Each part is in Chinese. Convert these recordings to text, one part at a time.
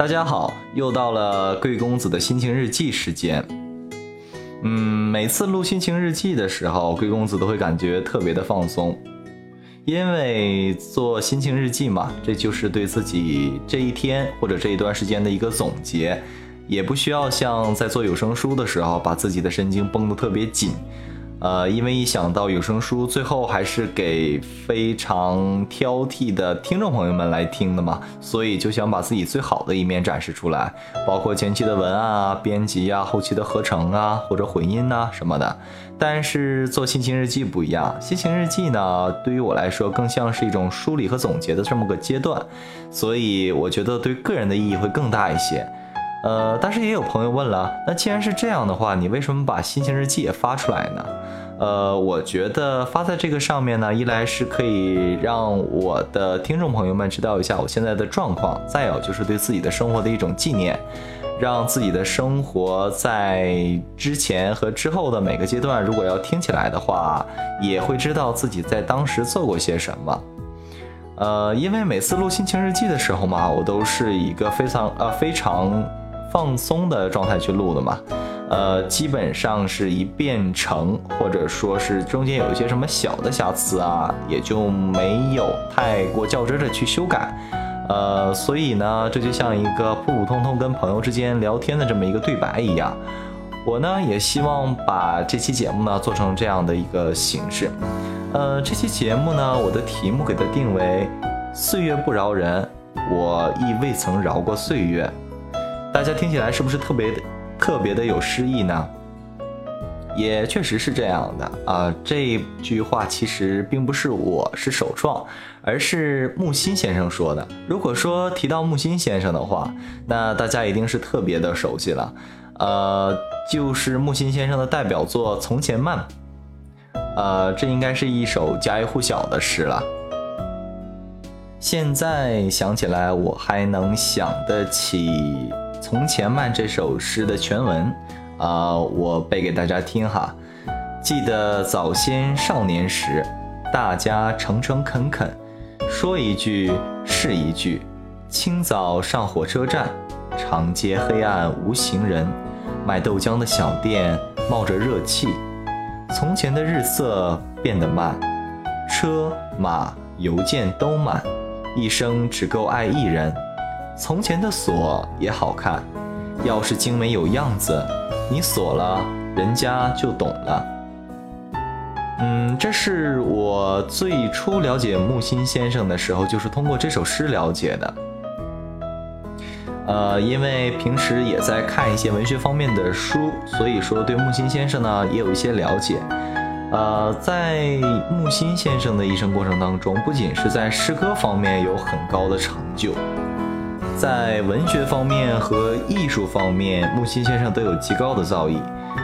大家好，又到了贵公子的心情日记时间。嗯，每次录心情日记的时候，贵公子都会感觉特别的放松，因为做心情日记嘛，这就是对自己这一天或者这一段时间的一个总结，也不需要像在做有声书的时候把自己的神经绷得特别紧。呃，因为一想到有声书最后还是给非常挑剔的听众朋友们来听的嘛，所以就想把自己最好的一面展示出来，包括前期的文案啊、编辑啊、后期的合成啊或者混音呐什么的。但是做心情日记不一样，心情日记呢，对于我来说更像是一种梳理和总结的这么个阶段，所以我觉得对个人的意义会更大一些。呃，但是也有朋友问了，那既然是这样的话，你为什么把心情日记也发出来呢？呃，我觉得发在这个上面呢，一来是可以让我的听众朋友们知道一下我现在的状况，再有就是对自己的生活的一种纪念，让自己的生活在之前和之后的每个阶段，如果要听起来的话，也会知道自己在当时做过些什么。呃，因为每次录心情日记的时候嘛，我都是一个非常呃非常。放松的状态去录的嘛，呃，基本上是一遍成，或者说是中间有一些什么小的瑕疵啊，也就没有太过较真的去修改，呃，所以呢，这就像一个普普通通跟朋友之间聊天的这么一个对白一样。我呢也希望把这期节目呢做成这样的一个形式，呃，这期节目呢，我的题目给它定为“岁月不饶人，我亦未曾饶过岁月”。大家听起来是不是特别的、特别的有诗意呢？也确实是这样的啊。这句话其实并不是我是首创，而是木心先生说的。如果说提到木心先生的话，那大家一定是特别的熟悉了。呃，就是木心先生的代表作《从前慢》。呃，这应该是一首家喻户晓的诗了。现在想起来，我还能想得起。《从前慢》这首诗的全文，啊，我背给大家听哈。记得早先少年时，大家诚诚恳恳，说一句是一句。清早上火车站，长街黑暗无行人，卖豆浆的小店冒着热气。从前的日色变得慢，车马邮件都慢，一生只够爱一人。从前的锁也好看，钥匙精美有样子，你锁了，人家就懂了。嗯，这是我最初了解木心先生的时候，就是通过这首诗了解的。呃，因为平时也在看一些文学方面的书，所以说对木心先生呢也有一些了解。呃，在木心先生的一生过程当中，不仅是在诗歌方面有很高的成就。在文学方面和艺术方面，木心先生都有极高的造诣。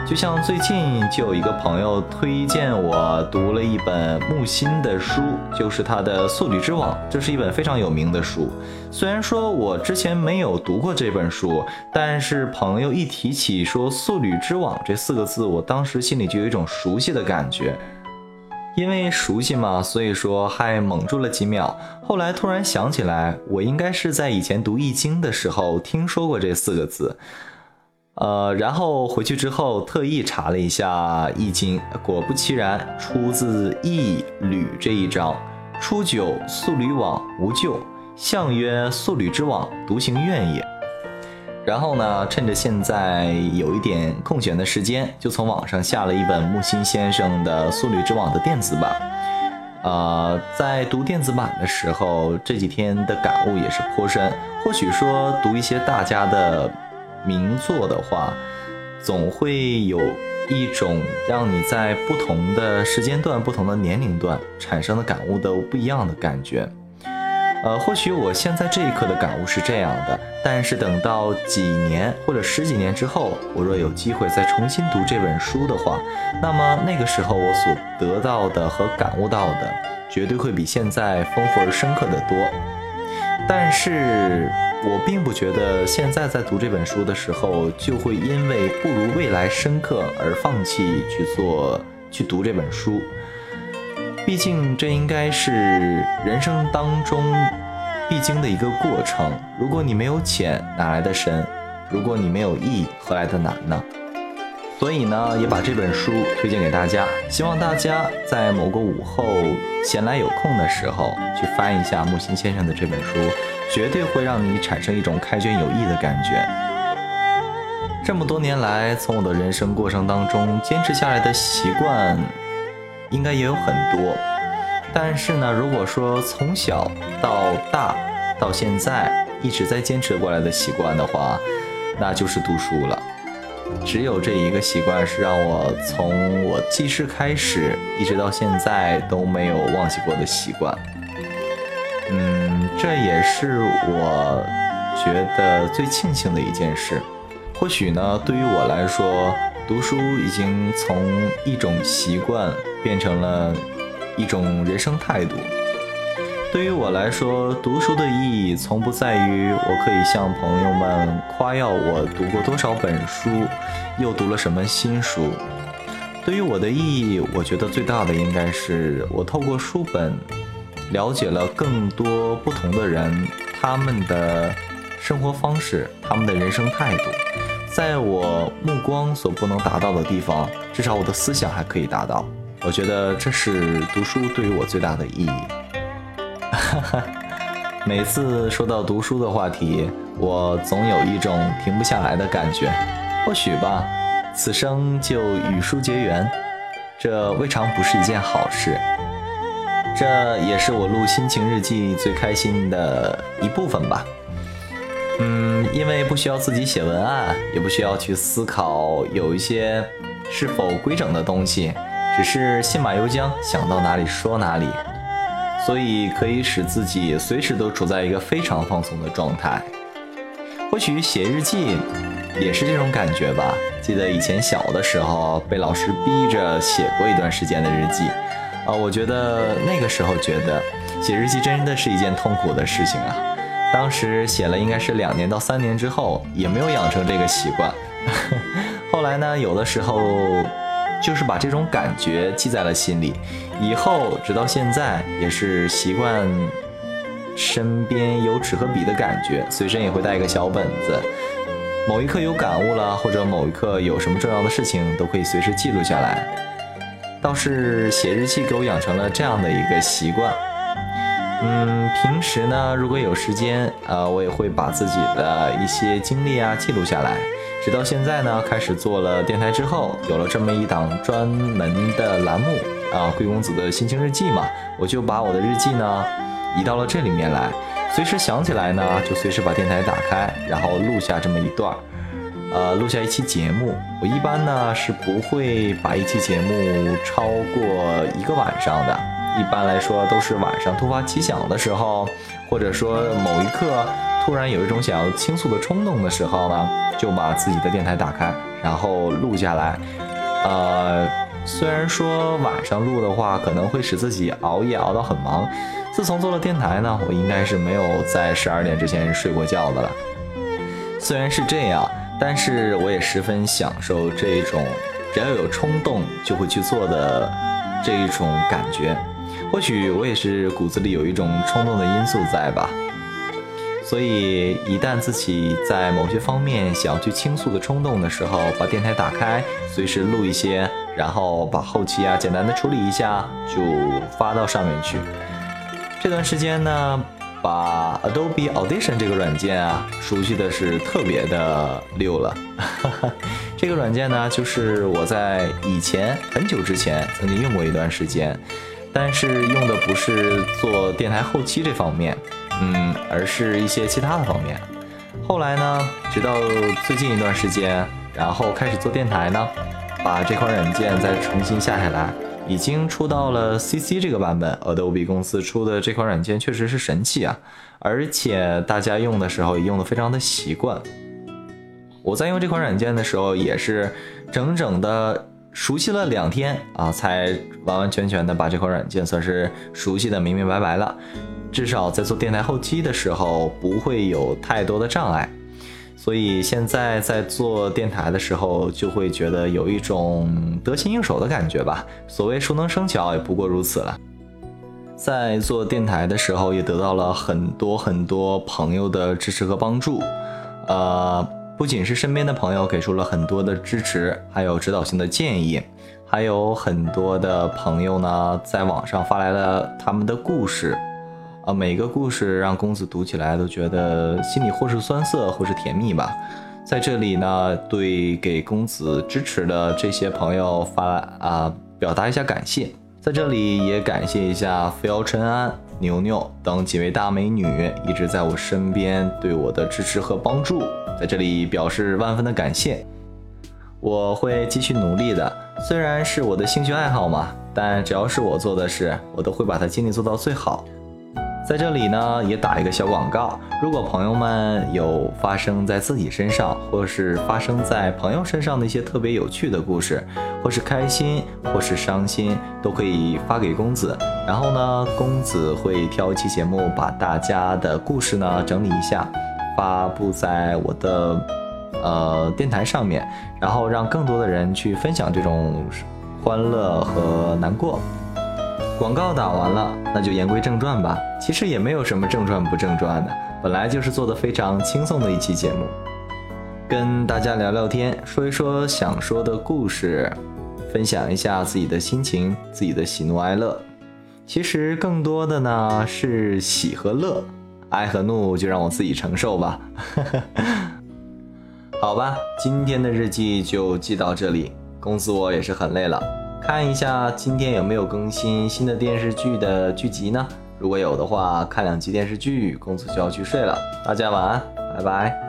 就像最近就有一个朋友推荐我读了一本木心的书，就是他的《素履之网》，这是一本非常有名的书。虽然说我之前没有读过这本书，但是朋友一提起说“素履之网”这四个字，我当时心里就有一种熟悉的感觉。因为熟悉嘛，所以说还蒙住了几秒。后来突然想起来，我应该是在以前读《易经》的时候听说过这四个字。呃，然后回去之后特意查了一下《易经》，果不其然，出自《易履》这一章：“初九，素履往，无咎。象曰：素履之往，独行愿也。”然后呢，趁着现在有一点空闲的时间，就从网上下了一本木心先生的《素履之网》的电子版。呃，在读电子版的时候，这几天的感悟也是颇深。或许说读一些大家的名作的话，总会有一种让你在不同的时间段、不同的年龄段产生的感悟都不一样的感觉。呃，或许我现在这一刻的感悟是这样的，但是等到几年或者十几年之后，我若有机会再重新读这本书的话，那么那个时候我所得到的和感悟到的，绝对会比现在丰富而深刻的多。但是我并不觉得现在在读这本书的时候，就会因为不如未来深刻而放弃去做去读这本书。毕竟，这应该是人生当中必经的一个过程。如果你没有浅，哪来的深？如果你没有易，何来的难呢？所以呢，也把这本书推荐给大家，希望大家在某个午后闲来有空的时候，去翻一下木心先生的这本书，绝对会让你产生一种开卷有益的感觉。这么多年来，从我的人生过程当中坚持下来的习惯，应该也有很多。但是呢，如果说从小到大到现在一直在坚持过来的习惯的话，那就是读书了。只有这一个习惯是让我从我记事开始一直到现在都没有忘记过的习惯。嗯，这也是我觉得最庆幸的一件事。或许呢，对于我来说，读书已经从一种习惯变成了一种人生态度。对于我来说，读书的意义从不在于我可以向朋友们夸耀我读过多少本书，又读了什么新书。对于我的意义，我觉得最大的应该是我透过书本了解了更多不同的人，他们的生活方式，他们的人生态度，在我目光所不能达到的地方，至少我的思想还可以达到。我觉得这是读书对于我最大的意义。哈哈，每次说到读书的话题，我总有一种停不下来的感觉。或许吧，此生就与书结缘，这未尝不是一件好事。这也是我录心情日记最开心的一部分吧。因为不需要自己写文案，也不需要去思考有一些是否规整的东西，只是信马由缰，想到哪里说哪里。所以可以使自己随时都处在一个非常放松的状态。或许写日记也是这种感觉吧。记得以前小的时候被老师逼着写过一段时间的日记，啊，我觉得那个时候觉得写日记真的是一件痛苦的事情啊。当时写了应该是两年到三年之后，也没有养成这个习惯。后来呢，有的时候。就是把这种感觉记在了心里，以后直到现在也是习惯身边有纸和笔的感觉，随身也会带一个小本子。某一刻有感悟了，或者某一刻有什么重要的事情，都可以随时记录下来。倒是写日记给我养成了这样的一个习惯。嗯，平时呢，如果有时间，呃，我也会把自己的一些经历啊记录下来。直到现在呢，开始做了电台之后，有了这么一档专门的栏目啊，贵公子的心情日记嘛，我就把我的日记呢移到了这里面来，随时想起来呢，就随时把电台打开，然后录下这么一段儿，呃，录下一期节目。我一般呢是不会把一期节目超过一个晚上的，一般来说都是晚上突发奇想的时候，或者说某一刻。突然有一种想要倾诉的冲动的时候呢，就把自己的电台打开，然后录下来。呃，虽然说晚上录的话可能会使自己熬夜熬到很忙，自从做了电台呢，我应该是没有在十二点之前睡过觉的了。虽然是这样，但是我也十分享受这种只要有冲动就会去做的这一种感觉。或许我也是骨子里有一种冲动的因素在吧。所以，一旦自己在某些方面想要去倾诉的冲动的时候，把电台打开，随时录一些，然后把后期啊简单的处理一下，就发到上面去。这段时间呢，把 Adobe Audition 这个软件啊熟悉的是特别的溜了。这个软件呢，就是我在以前很久之前曾经用过一段时间，但是用的不是做电台后期这方面。嗯，而是一些其他的方面。后来呢，直到最近一段时间，然后开始做电台呢，把这款软件再重新下下来，已经出到了 CC 这个版本。Adobe 公司出的这款软件确实是神器啊，而且大家用的时候也用的非常的习惯。我在用这款软件的时候，也是整整的熟悉了两天啊，才完完全全的把这款软件算是熟悉的明明白白了。至少在做电台后期的时候不会有太多的障碍，所以现在在做电台的时候就会觉得有一种得心应手的感觉吧。所谓熟能生巧，也不过如此了。在做电台的时候，也得到了很多很多朋友的支持和帮助。呃，不仅是身边的朋友给出了很多的支持，还有指导性的建议，还有很多的朋友呢，在网上发来了他们的故事。啊，每个故事让公子读起来都觉得心里或是酸涩，或是甜蜜吧。在这里呢，对给公子支持的这些朋友发啊，表达一下感谢。在这里也感谢一下扶摇陈安、牛牛等几位大美女一直在我身边对我的支持和帮助，在这里表示万分的感谢。我会继续努力的，虽然是我的兴趣爱好嘛，但只要是我做的事，我都会把它尽力做到最好。在这里呢，也打一个小广告。如果朋友们有发生在自己身上，或是发生在朋友身上的一些特别有趣的故事，或是开心，或是伤心，都可以发给公子。然后呢，公子会挑一期节目，把大家的故事呢整理一下，发布在我的呃电台上面，然后让更多的人去分享这种欢乐和难过。广告打完了，那就言归正传吧。其实也没有什么正传不正传的，本来就是做的非常轻松的一期节目，跟大家聊聊天，说一说想说的故事，分享一下自己的心情、自己的喜怒哀乐。其实更多的呢是喜和乐，爱和怒就让我自己承受吧。好吧，今天的日记就记到这里，公子我也是很累了。看一下今天有没有更新新的电视剧的剧集呢？如果有的话，看两集电视剧，公子就要去睡了。大家晚安，拜拜。